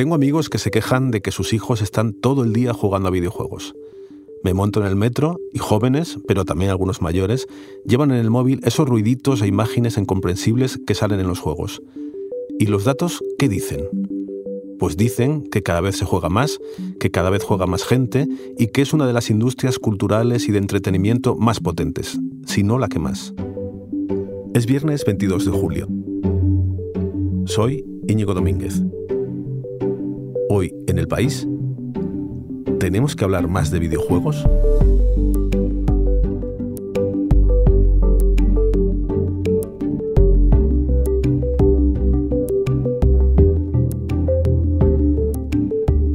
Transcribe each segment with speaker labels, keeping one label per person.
Speaker 1: Tengo amigos que se quejan de que sus hijos están todo el día jugando a videojuegos. Me monto en el metro y jóvenes, pero también algunos mayores, llevan en el móvil esos ruiditos e imágenes incomprensibles que salen en los juegos. ¿Y los datos qué dicen? Pues dicen que cada vez se juega más, que cada vez juega más gente y que es una de las industrias culturales y de entretenimiento más potentes, si no la que más. Es viernes 22 de julio. Soy Íñigo Domínguez. El país, ¿tenemos que hablar más de videojuegos?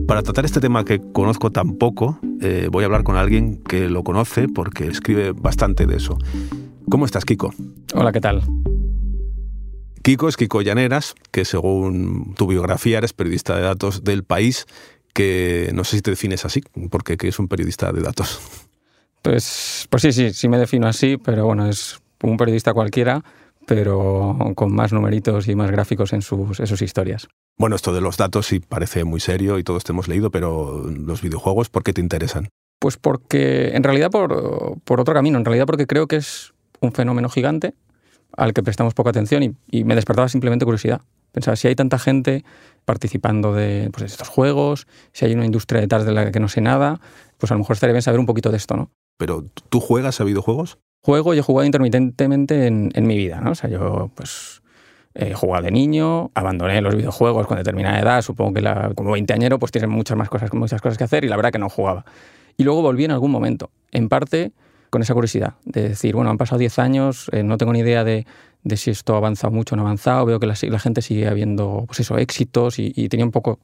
Speaker 1: Para tratar este tema que conozco tan poco, eh, voy a hablar con alguien que lo conoce porque escribe bastante de eso. ¿Cómo estás, Kiko?
Speaker 2: Hola, ¿qué tal?
Speaker 1: Kiko es Kiko Llaneras, que según tu biografía eres periodista de datos del país, que no sé si te defines así, porque es un periodista de datos.
Speaker 2: Pues, pues sí, sí, sí me defino así, pero bueno, es un periodista cualquiera, pero con más numeritos y más gráficos en sus, en sus historias.
Speaker 1: Bueno, esto de los datos sí parece muy serio y todos te hemos leído, pero los videojuegos, ¿por qué te interesan?
Speaker 2: Pues porque, en realidad, por, por otro camino, en realidad porque creo que es un fenómeno gigante al que prestamos poca atención y, y me despertaba simplemente curiosidad. Pensaba, si hay tanta gente participando de, pues, de, estos juegos, si hay una industria detrás de la que no sé nada, pues a lo mejor estaría bien saber un poquito de esto, ¿no?
Speaker 1: ¿Pero tú juegas a videojuegos?
Speaker 2: Juego y he jugado intermitentemente en, en mi vida, ¿no? O sea, yo, pues, He jugado de niño, abandoné los videojuegos con determinada edad, supongo que la, como veinteañero pues tienes muchas más cosas, muchas cosas que hacer y la verdad que no jugaba. Y luego volví en algún momento, en parte con esa curiosidad de decir, bueno, han pasado 10 años, eh, no tengo ni idea de, de, si esto ha avanzado mucho o no ha avanzado, veo que la, gente sigue habiendo pues eso, éxitos y, y tenía un poco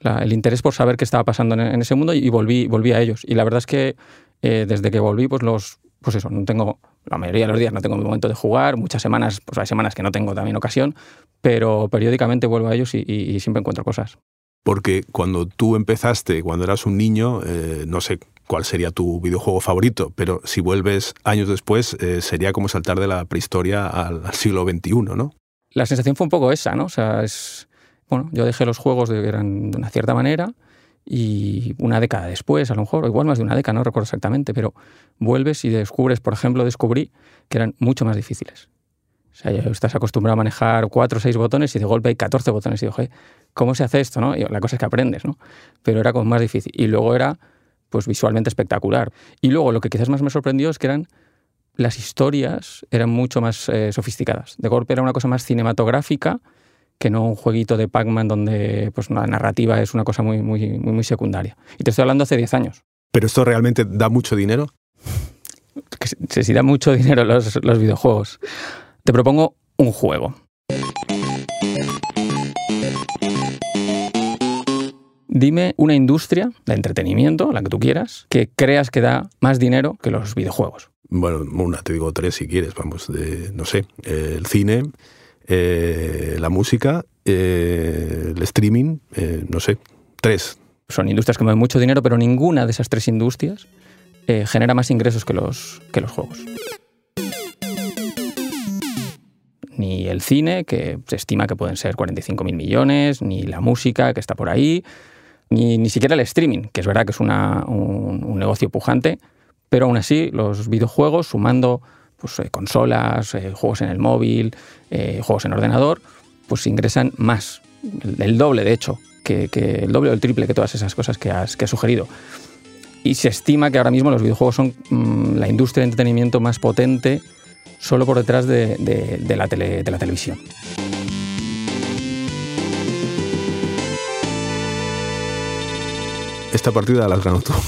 Speaker 2: el interés por saber qué estaba pasando en, ese mundo y volví, volví a ellos. Y la verdad es que eh, desde que volví, pues los, pues eso, no tengo, la mayoría de los días no tengo mi momento de jugar, muchas semanas, pues hay semanas que no tengo también ocasión, pero periódicamente vuelvo a ellos y siempre encuentro cosas.
Speaker 1: Porque cuando tú empezaste, cuando eras un niño, eh, no sé cuál sería tu videojuego favorito, pero si vuelves años después, eh, sería como saltar de la prehistoria al, al, siglo XXI, ¿no?
Speaker 2: La sensación fue un poco esa, ¿no? O sea, es, bueno, yo dejé los juegos de eran de una cierta manera, y una década después, a lo mejor, o igual más de una década, no recuerdo exactamente, pero vuelves y descubres, por ejemplo, descubrí que eran mucho más difíciles. O sea, ya estás acostumbrado a manejar cuatro o seis botones y de golpe hay 14 botones. Y digo, ¿cómo se hace esto? No? Y la cosa es que aprendes, ¿no? Pero era como más difícil. Y luego era, pues, visualmente espectacular. Y luego lo que quizás más me sorprendió es que eran las historias eran mucho más eh, sofisticadas. De golpe era una cosa más cinematográfica, que no un jueguito de Pac-Man donde pues, la narrativa es una cosa muy, muy, muy, muy secundaria. Y te estoy hablando hace 10 años.
Speaker 1: ¿Pero esto realmente da mucho dinero?
Speaker 2: Que se, se da mucho dinero los, los videojuegos. Te propongo un juego. Dime una industria de entretenimiento, la que tú quieras, que creas que da más dinero que los videojuegos.
Speaker 1: Bueno, una, te digo tres si quieres, vamos, de, no sé, el cine, eh, la música, eh, el streaming, eh, no sé, tres.
Speaker 2: Son industrias que mueven mucho dinero, pero ninguna de esas tres industrias genera más ingresos que los, que los juegos. Ni el cine, que se estima que pueden ser 45.000 millones, ni la música, que está por ahí, ni, ni siquiera el streaming, que es verdad que es una, un, negocio pujante, pero aún así los videojuegos, sumando pues, eh, consolas, eh, juegos en el móvil, eh, juegos en ordenador, pues ingresan más, el, doble de hecho, que, el doble o el triple que todas esas cosas que has, que has sugerido. Y se estima que ahora mismo los videojuegos son mmm, la industria de entretenimiento más potente solo por detrás de, de, de, la, tele, de la televisión.
Speaker 1: Esta partida la has ganado tú.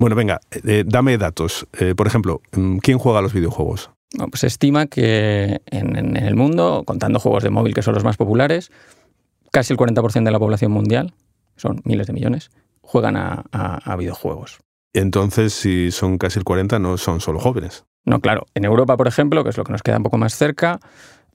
Speaker 1: Bueno, venga, eh, dame datos. Eh, por ejemplo, ¿quién juega a los videojuegos?
Speaker 2: No, pues se estima que en, en, el mundo, contando juegos de móvil que son los más populares, casi el 40% de la población mundial, son miles de millones, juegan a, a, a, videojuegos.
Speaker 1: Entonces, si son casi el 40, no son solo jóvenes.
Speaker 2: No, claro. En Europa, por ejemplo, que es lo que nos queda un poco más cerca,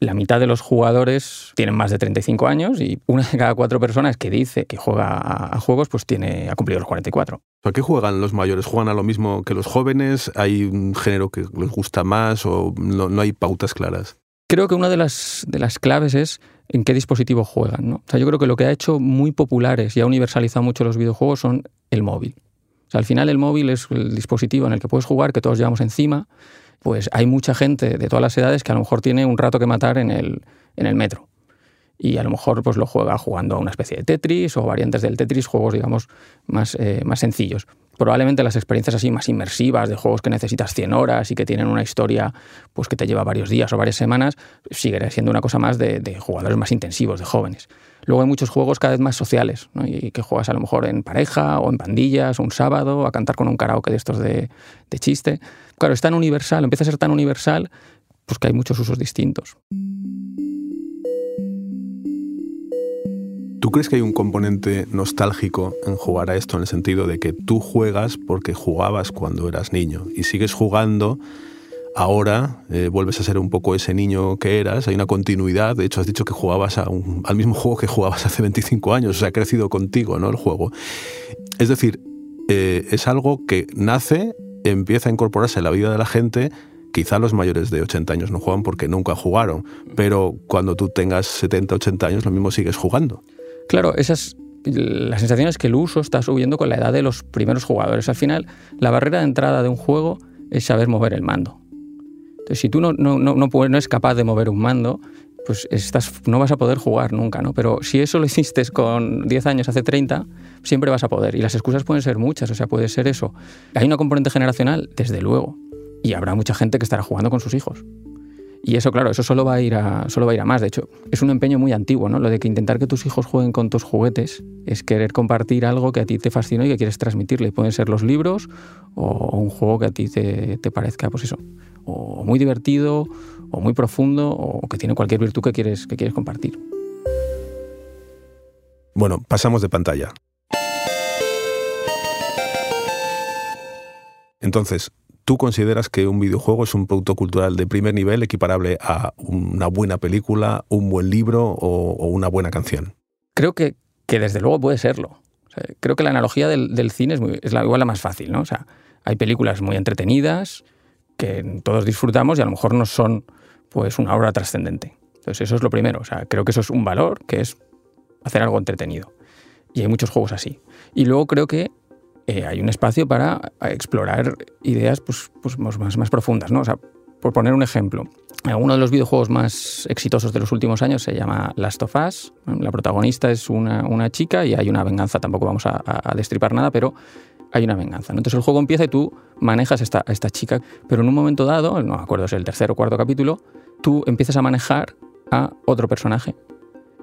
Speaker 2: la mitad de los jugadores tienen más de 35 años y una de cada cuatro personas que dice que juega a, juegos, pues tiene, ha cumplido los 44.
Speaker 1: ¿A qué juegan los mayores? ¿Juegan a lo mismo que los jóvenes? ¿Hay un género que les gusta más o no, no hay pautas claras?
Speaker 2: Creo que una de las, de las claves es en qué dispositivo juegan. ¿no? O sea, yo creo que lo que ha hecho muy populares y ha universalizado mucho los videojuegos son el móvil. O sea, al final el móvil es el dispositivo en el que puedes jugar, que todos llevamos encima. Pues hay mucha gente de todas las edades que a lo mejor tiene un rato que matar en el, en el metro. Y a lo mejor pues, lo juega jugando a una especie de Tetris o variantes del Tetris, juegos digamos más, eh, más sencillos probablemente las experiencias así más inmersivas de juegos que necesitas 100 horas y que tienen una historia pues que te lleva varios días o varias semanas, sigue siendo una cosa más de, jugadores más intensivos, de jóvenes. Luego hay muchos juegos cada vez más sociales, y que juegas a lo mejor en pareja o en pandillas, un sábado, a cantar con un karaoke de estos de, de chiste. Claro, es tan universal, empieza a ser tan universal, pues que hay muchos usos distintos.
Speaker 1: ¿Tú crees que hay un componente nostálgico en jugar a esto en el sentido de que tú juegas porque jugabas cuando eras niño y sigues jugando ahora, eh, vuelves a ser un poco ese niño que eras, hay una continuidad, de hecho has dicho que jugabas al mismo juego que jugabas hace 25 años, o ha crecido contigo ¿no? el juego. Es decir, eh, es algo que nace, empieza a incorporarse en la vida de la gente quizá los mayores de 80 años no juegan porque nunca jugaron, pero cuando tú tengas 70, 80 años lo mismo sigues jugando.
Speaker 2: Claro, esas, la sensación es que el uso está subiendo con la edad de los primeros jugadores. Al final, la barrera de entrada de un juego es saber mover el mando. Entonces, si tú no, no, no, no, no es capaz de mover un mando, pues estás, no vas a poder jugar nunca, ¿no? Pero si eso lo hiciste con 10 años, hace 30, siempre vas a poder. Y las excusas pueden ser muchas, o sea, puede ser eso. Hay una componente generacional, desde luego. Y habrá mucha gente que estará jugando con sus hijos. Y eso, claro, eso solo va a ir a, solo va a, ir a más. De hecho, es un empeño muy antiguo, ¿no? Lo de que intentar que tus hijos jueguen con tus juguetes es querer compartir algo que a ti te fascina y que quieres transmitirle. Pueden ser los libros o un juego que a ti te, te parezca, pues eso, o muy divertido, o muy profundo, o que tiene cualquier virtud que quieres, que quieres compartir.
Speaker 1: Bueno, pasamos de pantalla. Entonces, ¿Tú consideras que un videojuego es un producto cultural de primer nivel equiparable a una buena película, un buen libro o, una buena canción?
Speaker 2: Creo que, que, desde luego puede serlo. creo que la analogía del, cine es, la, igual la más fácil. ¿no? O sea, hay películas muy entretenidas que todos disfrutamos y a lo mejor no son pues, una obra trascendente. Entonces eso es lo primero. O sea, creo que eso es un valor, que es hacer algo entretenido. Y hay muchos juegos así. Y luego creo que eh, hay un espacio para explorar ideas pues, pues más, más, profundas. ¿no? O sea, por poner un ejemplo, uno de los videojuegos más exitosos de los últimos años se llama Last of Us. La protagonista es una, una chica y hay una venganza. Tampoco vamos a, destripar nada, pero hay una venganza. Entonces el juego empieza y tú manejas a esta, esta chica, pero en un momento dado, no me acuerdo si es el tercer o cuarto capítulo, tú empiezas a manejar a otro personaje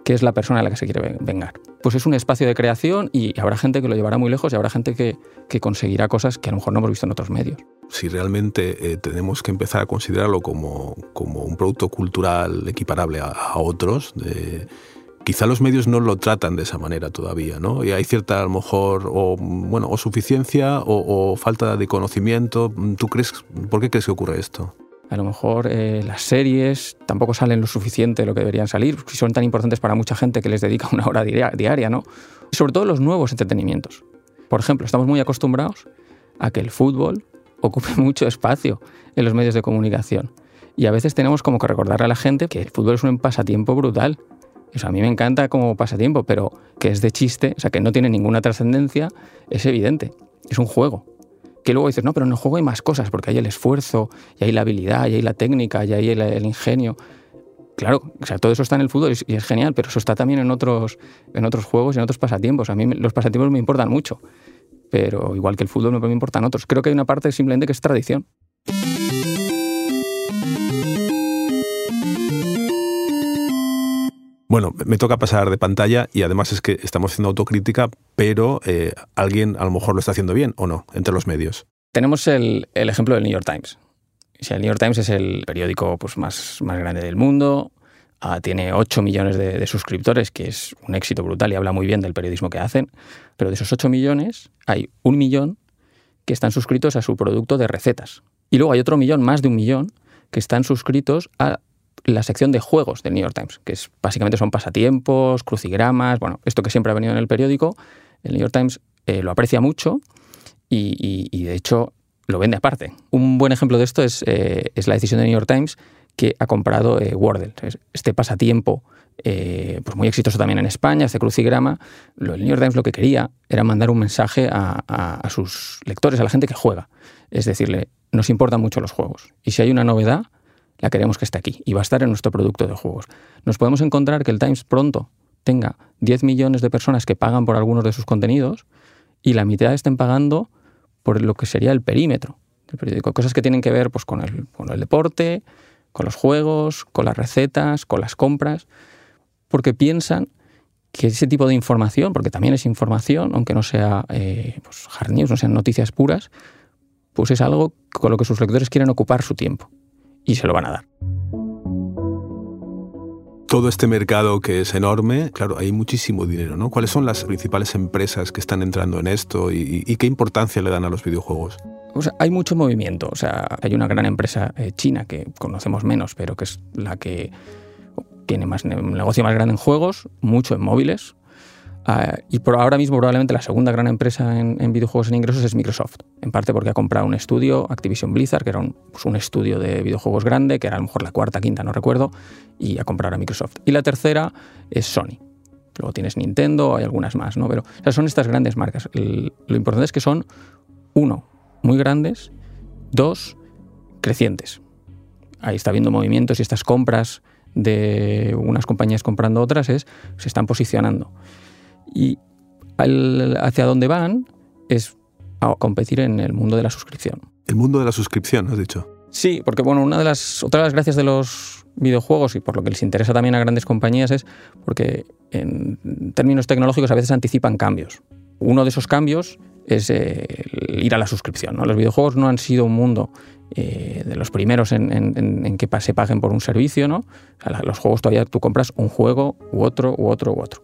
Speaker 2: que es la persona a la que se quiere vengar. Pues es un espacio de creación y habrá gente que lo llevará muy lejos y habrá gente que, conseguirá cosas que a lo mejor no hemos visto en otros medios.
Speaker 1: Si realmente eh, tenemos que empezar a considerarlo como, como un producto cultural equiparable a, otros, quizá los medios no lo tratan de esa manera todavía, ¿no? Y hay cierta, a lo mejor, o, bueno, o suficiencia o, falta de conocimiento. ¿Tú crees, por qué crees que ocurre esto?
Speaker 2: A lo mejor eh, las series tampoco salen lo suficiente de lo que deberían salir, si son tan importantes para mucha gente que les dedica una hora diaria, ¿no? Sobre todo los nuevos entretenimientos. Por ejemplo, estamos muy acostumbrados a que el fútbol ocupe mucho espacio en los medios de comunicación. Y a veces tenemos como que recordarle a la gente que el fútbol es un pasatiempo brutal. Eso a mí me encanta como pasatiempo, pero que es de chiste, o sea, que no tiene ninguna trascendencia, es evidente. Es un juego que luego dices, no, pero en el juego hay más cosas, porque hay el esfuerzo, y hay la habilidad, y hay la técnica, y hay el, ingenio. Claro, o sea, todo eso está en el fútbol y es genial, pero eso está también en otros, en otros juegos y en otros pasatiempos. A mí los pasatiempos me importan mucho, pero igual que el fútbol me importan otros. Creo que hay una parte simplemente que es tradición.
Speaker 1: Bueno, me toca pasar de pantalla y además es que estamos haciendo autocrítica, pero eh, alguien a lo mejor lo está haciendo bien o no entre los medios.
Speaker 2: Tenemos el, ejemplo del New York Times. el New York Times es el periódico pues, más, más grande del mundo, ah, tiene 8 millones de, suscriptores, que es un éxito brutal y habla muy bien del periodismo que hacen, pero de esos 8 millones hay un millón que están suscritos a su producto de recetas. Y luego hay otro millón, más de un millón, que están suscritos a la sección de juegos del New York Times, que es, básicamente son pasatiempos, crucigramas, bueno, esto que siempre ha venido en el periódico, el New York Times eh, lo aprecia mucho y, de hecho lo vende aparte. Un buen ejemplo de esto es, eh, es, la decisión del New York Times que ha comprado eh, Wordle, este pasatiempo eh, pues muy exitoso también en España, hace crucigrama. el New York Times lo que quería era mandar un mensaje a, sus lectores, a la gente que juega. Es decirle, nos importan mucho los juegos. Y si hay una novedad, la queremos que esté aquí. Y va a estar en nuestro producto de juegos. Nos podemos encontrar que el Times pronto tenga 10 millones de personas que pagan por algunos de sus contenidos y la mitad estén pagando por lo que sería el perímetro del periódico. Cosas que tienen que ver pues, con, el, con el deporte, con los juegos, con las recetas, con las compras porque piensan que ese tipo de información, porque también es información, aunque no sea eh, pues, hard news, no sean noticias puras, pues es algo con lo que sus lectores quieren ocupar su tiempo y se lo van a dar.
Speaker 1: Todo este mercado que es enorme, claro, hay muchísimo dinero, ¿no? ¿Cuáles son las principales empresas que están entrando en esto y, qué importancia le dan a los videojuegos?
Speaker 2: hay mucho movimiento. O sea, hay una gran empresa eh, china que conocemos menos, pero que es la que tiene más un negocio más grande en juegos, mucho en móviles. Ah, y por ahora mismo probablemente la segunda gran empresa en, videojuegos en ingresos es Microsoft, en parte porque ha comprado un estudio, Activision Blizzard, que era un, pues estudio de videojuegos grande, que era a lo mejor la cuarta, quinta, no recuerdo, y ha comprado a Microsoft. Y la tercera es Sony. Luego tienes Nintendo, hay algunas más, ¿no? Pero son estas grandes marcas. lo importante es que son, uno, muy grandes, dos, crecientes. Ahí está habiendo movimientos y estas compras de unas compañías comprando otras es se están posicionando. Y hacia dónde van es a competir en el mundo de la suscripción.
Speaker 1: El mundo de la suscripción, has dicho.
Speaker 2: Sí, porque bueno, una de las otras de las gracias de los videojuegos y por lo que les interesa también a grandes compañías es porque en términos tecnológicos a veces anticipan cambios. Uno de esos cambios es ir a la suscripción. ¿no? Los videojuegos no han sido un mundo eh, de los primeros en, que se paguen por un servicio, ¿no? los juegos todavía tú compras un juego u otro, u otro, u otro.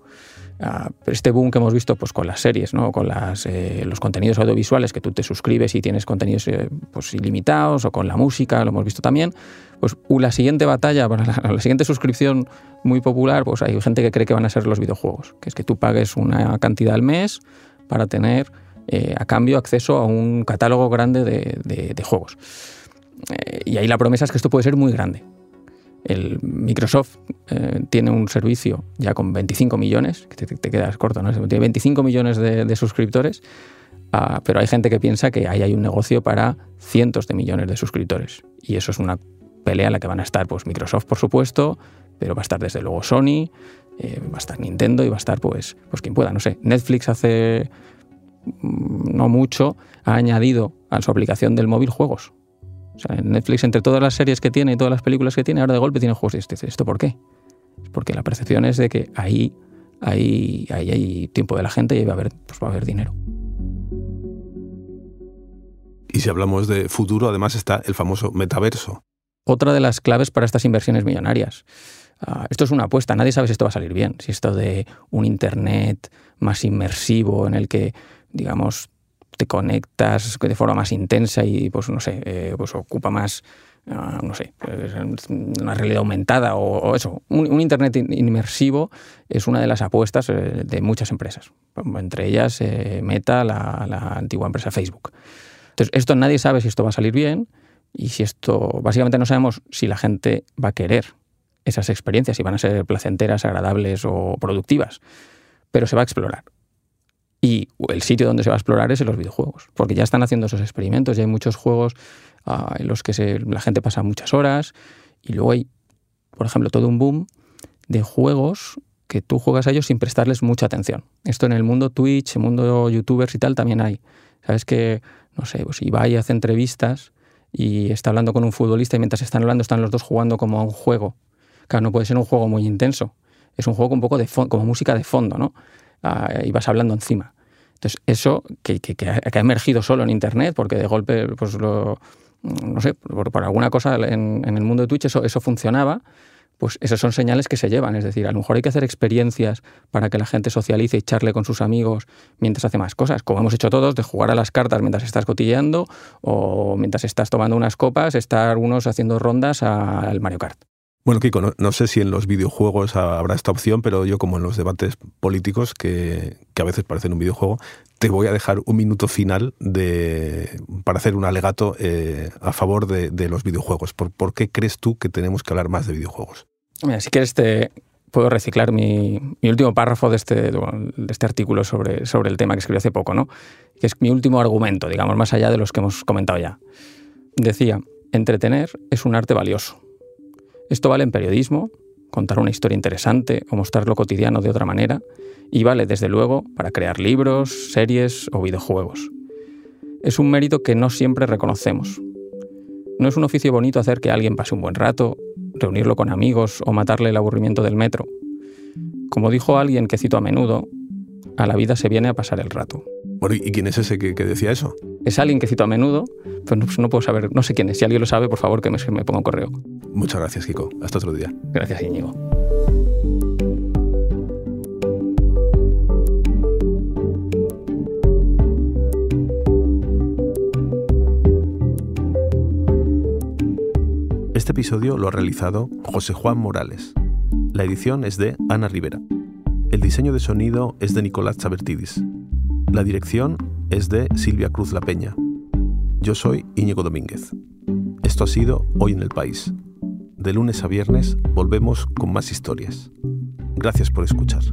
Speaker 2: Ah, este boom que hemos visto pues, con las series, ¿no? con las, eh, los contenidos audiovisuales, que tú te suscribes y tienes contenidos eh, pues, ilimitados, o con la música, lo hemos visto también, pues la siguiente batalla, la, la, siguiente suscripción muy popular, pues hay gente que cree que van a ser los videojuegos, que es que tú pagues una cantidad al mes para tener a cambio acceso a un catálogo grande de juegos. Eh, y ahí la promesa es que esto puede ser muy grande. El Microsoft eh, tiene un servicio ya con 25 millones, que te, quedas corto, ¿no? Tiene 25 millones de, suscriptores, ah, pero hay gente que piensa que ahí hay un negocio para cientos de millones de suscriptores. Y eso es una pelea en la que van a estar pues, Microsoft, por supuesto, pero va a estar desde luego Sony, eh, va a estar Nintendo y va a estar pues, pues quien pueda. No sé, Netflix hace mm, no mucho ha añadido a su aplicación del móvil juegos. O sea, Netflix, entre todas las series que tiene y todas las películas que tiene, ahora de golpe tiene juegos y este, ¿esto por qué? Porque la percepción es de que ahí, ahí, ahí hay tiempo de la gente y va a haber, pues va a haber dinero.
Speaker 1: Y si hablamos de futuro, además está el famoso metaverso.
Speaker 2: Otra de las claves para estas inversiones millonarias. Ah, esto es una apuesta, nadie sabe si esto va a salir bien. Si esto de un Internet más inmersivo en el que, digamos, te conectas de forma más intensa y, pues no sé, eh, pues ocupa más, ah, no sé, pues, una realidad aumentada o, eso. Un, Internet inmersivo es una de las apuestas eh, de muchas empresas, entre ellas eh, Meta, la, la, antigua empresa Facebook. Entonces, esto nadie sabe si esto va a salir bien y si esto, básicamente no sabemos si la gente va a querer esas experiencias, si van a ser placenteras, agradables o productivas, pero se va a explorar. Y el sitio donde se va a explorar es en los videojuegos, porque ya están haciendo esos experimentos, ya hay muchos juegos ah, en los que la gente pasa muchas horas y luego hay, por ejemplo, todo un boom de juegos que tú juegas a ellos sin prestarles mucha atención. Esto en el mundo Twitch, en el mundo youtubers y tal también hay. Sabes que, no sé, pues Ibai hace entrevistas y está hablando con un futbolista y mientras están hablando están los dos jugando como a un juego. Claro, no puede ser un juego muy intenso. Es un juego con un poco de como música de fondo, ¿no? Ah, y vas hablando encima. Entonces, eso que, ha emergido solo en Internet, porque de golpe, pues lo, no sé, por, alguna cosa en, el mundo de Twitch eso, eso funcionaba, pues esas son señales que se llevan. Es decir, a lo mejor hay que hacer experiencias para que la gente socialice y charle con sus amigos mientras hace más cosas, como hemos hecho todos, de jugar a las cartas mientras estás cotilleando o mientras estás tomando unas copas, estar unos haciendo rondas al Mario Kart.
Speaker 1: Bueno, Kiko, no, sé si en los videojuegos habrá esta opción, pero yo como en los debates políticos, que, a veces parecen un videojuego, te voy a dejar un minuto final de, para hacer un alegato eh, a favor de, los videojuegos. ¿Por, qué crees tú que tenemos que hablar más de videojuegos?
Speaker 2: Mira, si quieres te, puedo reciclar mi, último párrafo de este, de este artículo sobre, sobre el tema que escribí hace poco, ¿no? que es mi último argumento, digamos, más allá de los que hemos comentado ya. Decía, entretener es un arte valioso. Esto vale en periodismo, contar una historia interesante o mostrar lo cotidiano de otra manera, y vale, desde luego, para crear libros, series o videojuegos. Es un mérito que no siempre reconocemos. No es un oficio bonito hacer que alguien pase un buen rato, reunirlo con amigos o matarle el aburrimiento del metro. Como dijo alguien que cito a menudo, a la vida se viene a pasar el rato.
Speaker 1: ¿y quién es ese que, decía eso?
Speaker 2: Es alguien que cito a menudo, pero pues no, puedo saber, no sé quién es. Si alguien lo sabe, por favor, que me, me ponga un correo.
Speaker 1: Muchas gracias, Kiko. Hasta otro día.
Speaker 2: Gracias, Íñigo.
Speaker 1: Este episodio lo ha realizado José Juan Morales. La edición es de Ana Rivera. El diseño de sonido es de Nicolás Chabertidis. La dirección es de Silvia Cruz La Peña. Yo soy Íñigo Domínguez. Esto ha sido Hoy en el País. De lunes a viernes volvemos con más historias. Gracias por escuchar.